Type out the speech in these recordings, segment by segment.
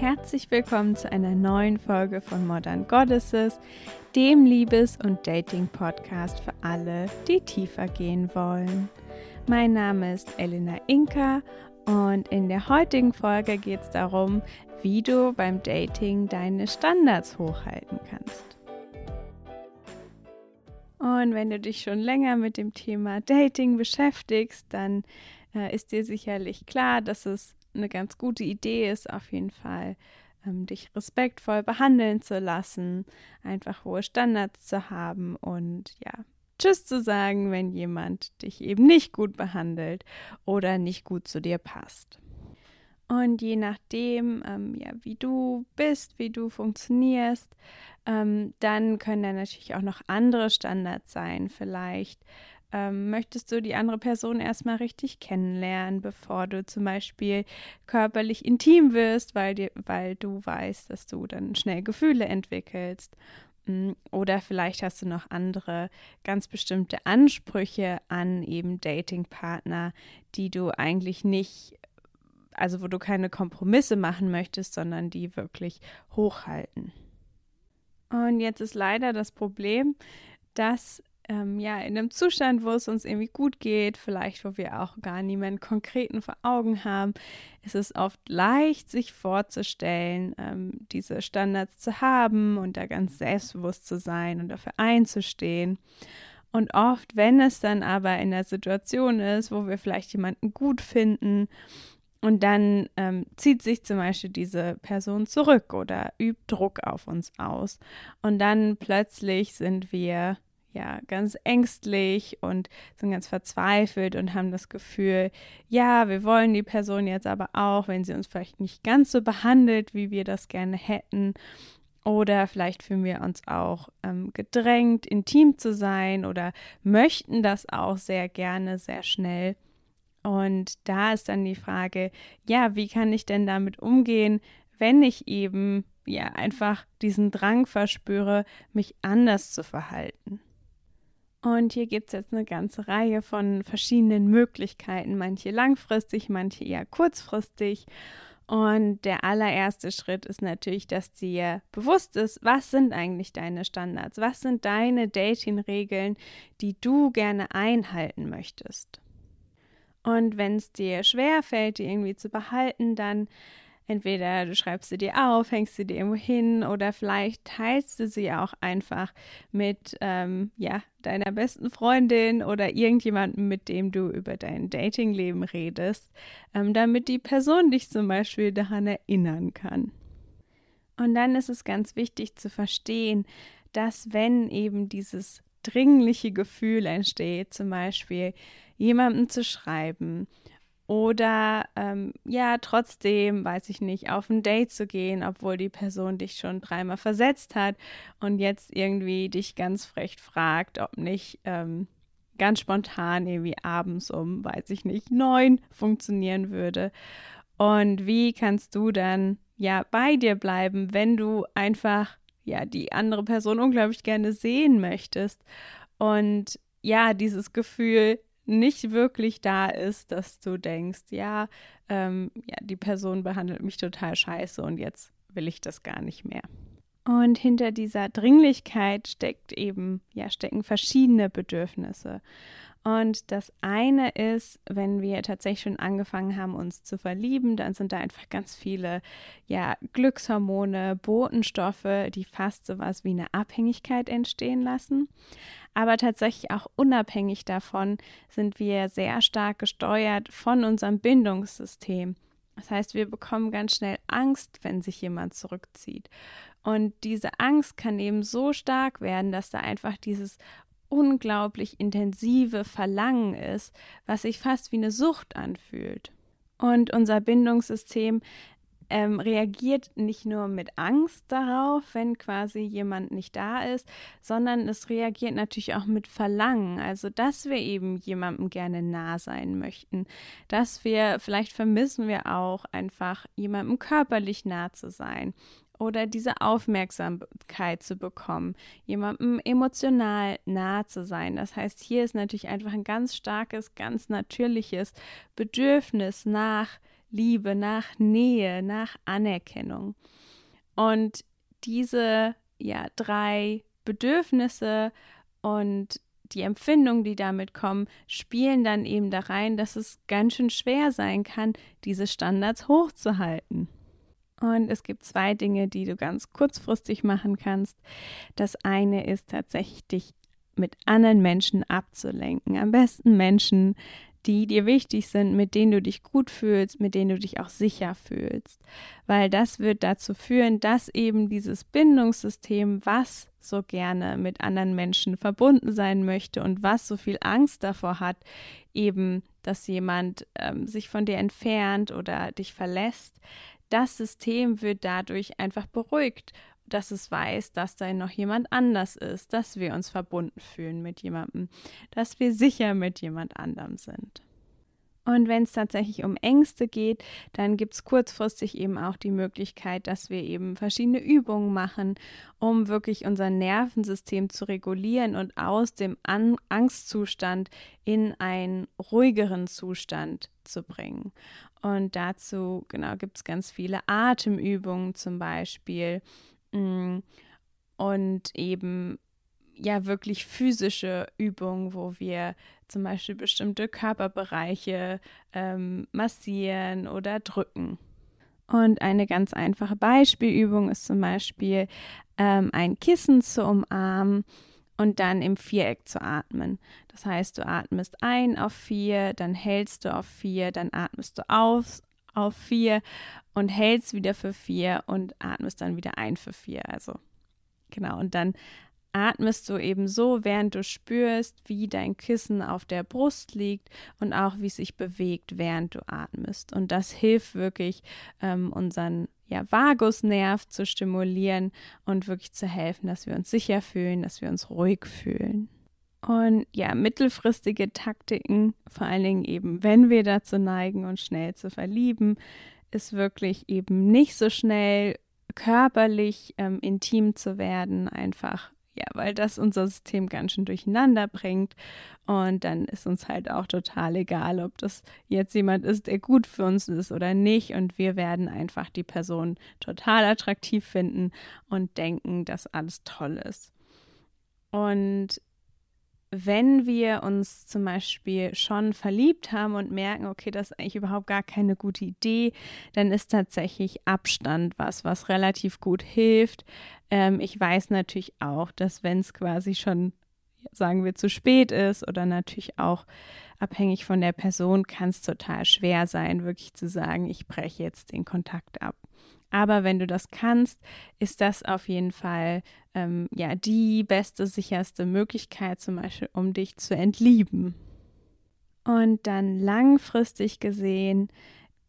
Herzlich willkommen zu einer neuen Folge von Modern Goddesses, dem Liebes- und Dating-Podcast für alle, die tiefer gehen wollen. Mein Name ist Elena Inka und in der heutigen Folge geht es darum, wie du beim Dating deine Standards hochhalten kannst. Und wenn du dich schon länger mit dem Thema Dating beschäftigst, dann äh, ist dir sicherlich klar, dass es eine ganz gute Idee ist, auf jeden Fall ähm, dich respektvoll behandeln zu lassen, einfach hohe Standards zu haben und ja, Tschüss zu sagen, wenn jemand dich eben nicht gut behandelt oder nicht gut zu dir passt. Und je nachdem, ähm, ja, wie du bist, wie du funktionierst, ähm, dann können da natürlich auch noch andere Standards sein. Vielleicht ähm, möchtest du die andere Person erstmal richtig kennenlernen, bevor du zum Beispiel körperlich intim wirst, weil, dir, weil du weißt, dass du dann schnell Gefühle entwickelst. Mm, oder vielleicht hast du noch andere ganz bestimmte Ansprüche an eben Datingpartner, die du eigentlich nicht, also wo du keine Kompromisse machen möchtest, sondern die wirklich hochhalten. Und jetzt ist leider das Problem, dass ähm, ja, in einem Zustand, wo es uns irgendwie gut geht, vielleicht wo wir auch gar niemanden konkreten vor Augen haben, ist es oft leicht, sich vorzustellen, ähm, diese Standards zu haben und da ganz selbstbewusst zu sein und dafür einzustehen. Und oft, wenn es dann aber in der Situation ist, wo wir vielleicht jemanden gut finden, und dann ähm, zieht sich zum Beispiel diese Person zurück oder übt Druck auf uns aus. Und dann plötzlich sind wir ja ganz ängstlich und sind ganz verzweifelt und haben das Gefühl, ja, wir wollen die Person jetzt aber auch, wenn sie uns vielleicht nicht ganz so behandelt, wie wir das gerne hätten. Oder vielleicht fühlen wir uns auch ähm, gedrängt, intim zu sein oder möchten das auch sehr gerne, sehr schnell. Und da ist dann die Frage, ja, wie kann ich denn damit umgehen, wenn ich eben ja einfach diesen Drang verspüre, mich anders zu verhalten? Und hier gibt es jetzt eine ganze Reihe von verschiedenen Möglichkeiten, manche langfristig, manche eher kurzfristig. Und der allererste Schritt ist natürlich, dass dir bewusst ist, was sind eigentlich deine Standards, was sind deine Dating-Regeln, die du gerne einhalten möchtest. Und wenn es dir schwer fällt, die irgendwie zu behalten, dann Entweder du schreibst sie dir auf, hängst sie dir irgendwo hin oder vielleicht teilst du sie auch einfach mit ähm, ja, deiner besten Freundin oder irgendjemandem, mit dem du über dein Datingleben redest, ähm, damit die Person dich zum Beispiel daran erinnern kann. Und dann ist es ganz wichtig zu verstehen, dass wenn eben dieses dringliche Gefühl entsteht, zum Beispiel jemandem zu schreiben oder ähm, ja, trotzdem, weiß ich nicht, auf ein Date zu gehen, obwohl die Person dich schon dreimal versetzt hat und jetzt irgendwie dich ganz frech fragt, ob nicht ähm, ganz spontan irgendwie abends um, weiß ich nicht, neun funktionieren würde. Und wie kannst du dann ja bei dir bleiben, wenn du einfach ja die andere Person unglaublich gerne sehen möchtest und ja, dieses Gefühl nicht wirklich da ist, dass du denkst, ja, ähm, ja, die Person behandelt mich total scheiße und jetzt will ich das gar nicht mehr. Und hinter dieser Dringlichkeit steckt eben, ja, stecken verschiedene Bedürfnisse. Und das eine ist, wenn wir tatsächlich schon angefangen haben, uns zu verlieben, dann sind da einfach ganz viele ja, Glückshormone, Botenstoffe, die fast sowas wie eine Abhängigkeit entstehen lassen. Aber tatsächlich auch unabhängig davon sind wir sehr stark gesteuert von unserem Bindungssystem. Das heißt, wir bekommen ganz schnell Angst, wenn sich jemand zurückzieht. Und diese Angst kann eben so stark werden, dass da einfach dieses unglaublich intensive Verlangen ist, was sich fast wie eine Sucht anfühlt. Und unser Bindungssystem ähm, reagiert nicht nur mit Angst darauf, wenn quasi jemand nicht da ist, sondern es reagiert natürlich auch mit Verlangen. Also, dass wir eben jemandem gerne nah sein möchten, dass wir, vielleicht vermissen wir auch einfach jemandem körperlich nah zu sein oder diese Aufmerksamkeit zu bekommen, jemandem emotional nah zu sein. Das heißt, hier ist natürlich einfach ein ganz starkes, ganz natürliches Bedürfnis nach Liebe, nach Nähe, nach Anerkennung. Und diese ja, drei Bedürfnisse und die Empfindungen, die damit kommen, spielen dann eben da rein, dass es ganz schön schwer sein kann, diese Standards hochzuhalten. Und es gibt zwei Dinge, die du ganz kurzfristig machen kannst. Das eine ist tatsächlich, dich mit anderen Menschen abzulenken. Am besten Menschen, die dir wichtig sind, mit denen du dich gut fühlst, mit denen du dich auch sicher fühlst. Weil das wird dazu führen, dass eben dieses Bindungssystem, was so gerne mit anderen Menschen verbunden sein möchte und was so viel Angst davor hat, eben, dass jemand ähm, sich von dir entfernt oder dich verlässt, das System wird dadurch einfach beruhigt dass es weiß, dass da noch jemand anders ist, dass wir uns verbunden fühlen mit jemandem, dass wir sicher mit jemand anderem sind. Und wenn es tatsächlich um Ängste geht, dann gibt es kurzfristig eben auch die Möglichkeit, dass wir eben verschiedene Übungen machen, um wirklich unser Nervensystem zu regulieren und aus dem An Angstzustand in einen ruhigeren Zustand zu bringen. Und dazu genau gibt es ganz viele Atemübungen zum Beispiel Mm. Und eben ja wirklich physische Übungen, wo wir zum Beispiel bestimmte Körperbereiche ähm, massieren oder drücken. Und eine ganz einfache Beispielübung ist zum Beispiel ähm, ein Kissen zu umarmen und dann im Viereck zu atmen. Das heißt, du atmest ein auf vier, dann hältst du auf vier, dann atmest du aus auf vier und hältst wieder für vier und atmest dann wieder ein für vier. Also genau. Und dann atmest du eben so, während du spürst, wie dein Kissen auf der Brust liegt und auch wie es sich bewegt, während du atmest. Und das hilft wirklich, ähm, unseren ja, Vagusnerv zu stimulieren und wirklich zu helfen, dass wir uns sicher fühlen, dass wir uns ruhig fühlen. Und ja, mittelfristige Taktiken, vor allen Dingen eben, wenn wir dazu neigen, uns schnell zu verlieben, ist wirklich eben nicht so schnell körperlich ähm, intim zu werden, einfach ja, weil das unser System ganz schön durcheinander bringt. Und dann ist uns halt auch total egal, ob das jetzt jemand ist, der gut für uns ist oder nicht. Und wir werden einfach die Person total attraktiv finden und denken, dass alles toll ist. Und wenn wir uns zum Beispiel schon verliebt haben und merken, okay, das ist eigentlich überhaupt gar keine gute Idee, dann ist tatsächlich Abstand was, was relativ gut hilft. Ähm, ich weiß natürlich auch, dass wenn es quasi schon, sagen wir, zu spät ist oder natürlich auch abhängig von der Person, kann es total schwer sein, wirklich zu sagen, ich breche jetzt den Kontakt ab. Aber wenn du das kannst, ist das auf jeden Fall ähm, ja die beste, sicherste Möglichkeit, zum Beispiel, um dich zu entlieben. Und dann langfristig gesehen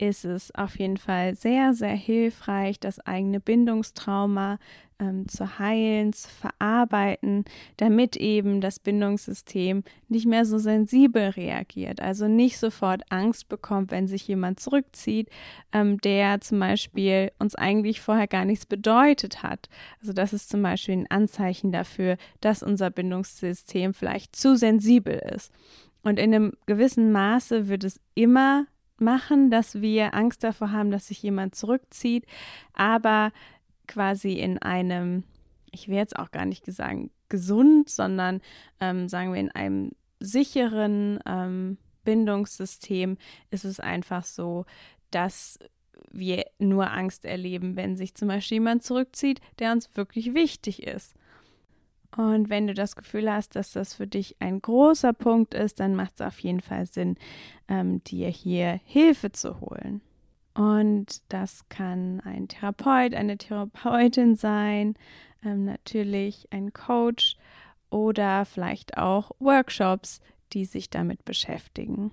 ist es auf jeden Fall sehr, sehr hilfreich, das eigene Bindungstrauma ähm, zu heilen, zu verarbeiten, damit eben das Bindungssystem nicht mehr so sensibel reagiert. Also nicht sofort Angst bekommt, wenn sich jemand zurückzieht, ähm, der zum Beispiel uns eigentlich vorher gar nichts bedeutet hat. Also das ist zum Beispiel ein Anzeichen dafür, dass unser Bindungssystem vielleicht zu sensibel ist. Und in einem gewissen Maße wird es immer machen, dass wir Angst davor haben, dass sich jemand zurückzieht, aber quasi in einem, ich will jetzt auch gar nicht sagen gesund, sondern ähm, sagen wir in einem sicheren ähm, Bindungssystem ist es einfach so, dass wir nur Angst erleben, wenn sich zum Beispiel jemand zurückzieht, der uns wirklich wichtig ist. Und wenn du das Gefühl hast, dass das für dich ein großer Punkt ist, dann macht es auf jeden Fall Sinn, ähm, dir hier Hilfe zu holen. Und das kann ein Therapeut, eine Therapeutin sein, ähm, natürlich ein Coach oder vielleicht auch Workshops, die sich damit beschäftigen.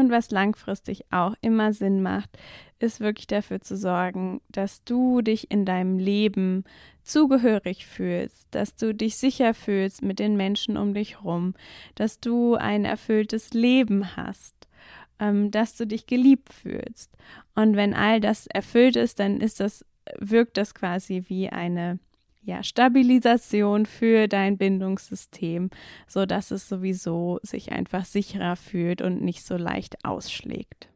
Und was langfristig auch immer Sinn macht, ist wirklich dafür zu sorgen, dass du dich in deinem Leben zugehörig fühlst, dass du dich sicher fühlst mit den Menschen um dich rum, dass du ein erfülltes Leben hast ähm, dass du dich geliebt fühlst. Und wenn all das erfüllt ist, dann ist das wirkt das quasi wie eine ja, Stabilisation für dein Bindungssystem, so dass es sowieso sich einfach sicherer fühlt und nicht so leicht ausschlägt.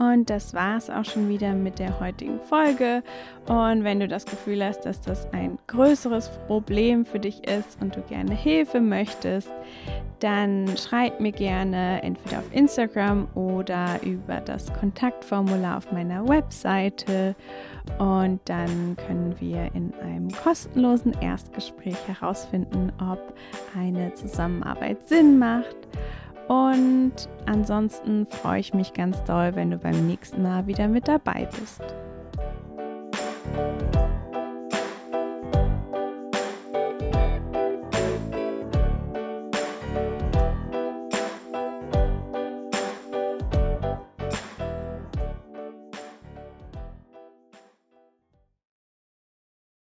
Und das war es auch schon wieder mit der heutigen Folge. Und wenn du das Gefühl hast, dass das ein größeres Problem für dich ist und du gerne Hilfe möchtest, dann schreib mir gerne entweder auf Instagram oder über das Kontaktformular auf meiner Webseite. Und dann können wir in einem kostenlosen Erstgespräch herausfinden, ob eine Zusammenarbeit Sinn macht. Und ansonsten freue ich mich ganz doll, wenn du beim nächsten Mal wieder mit dabei bist.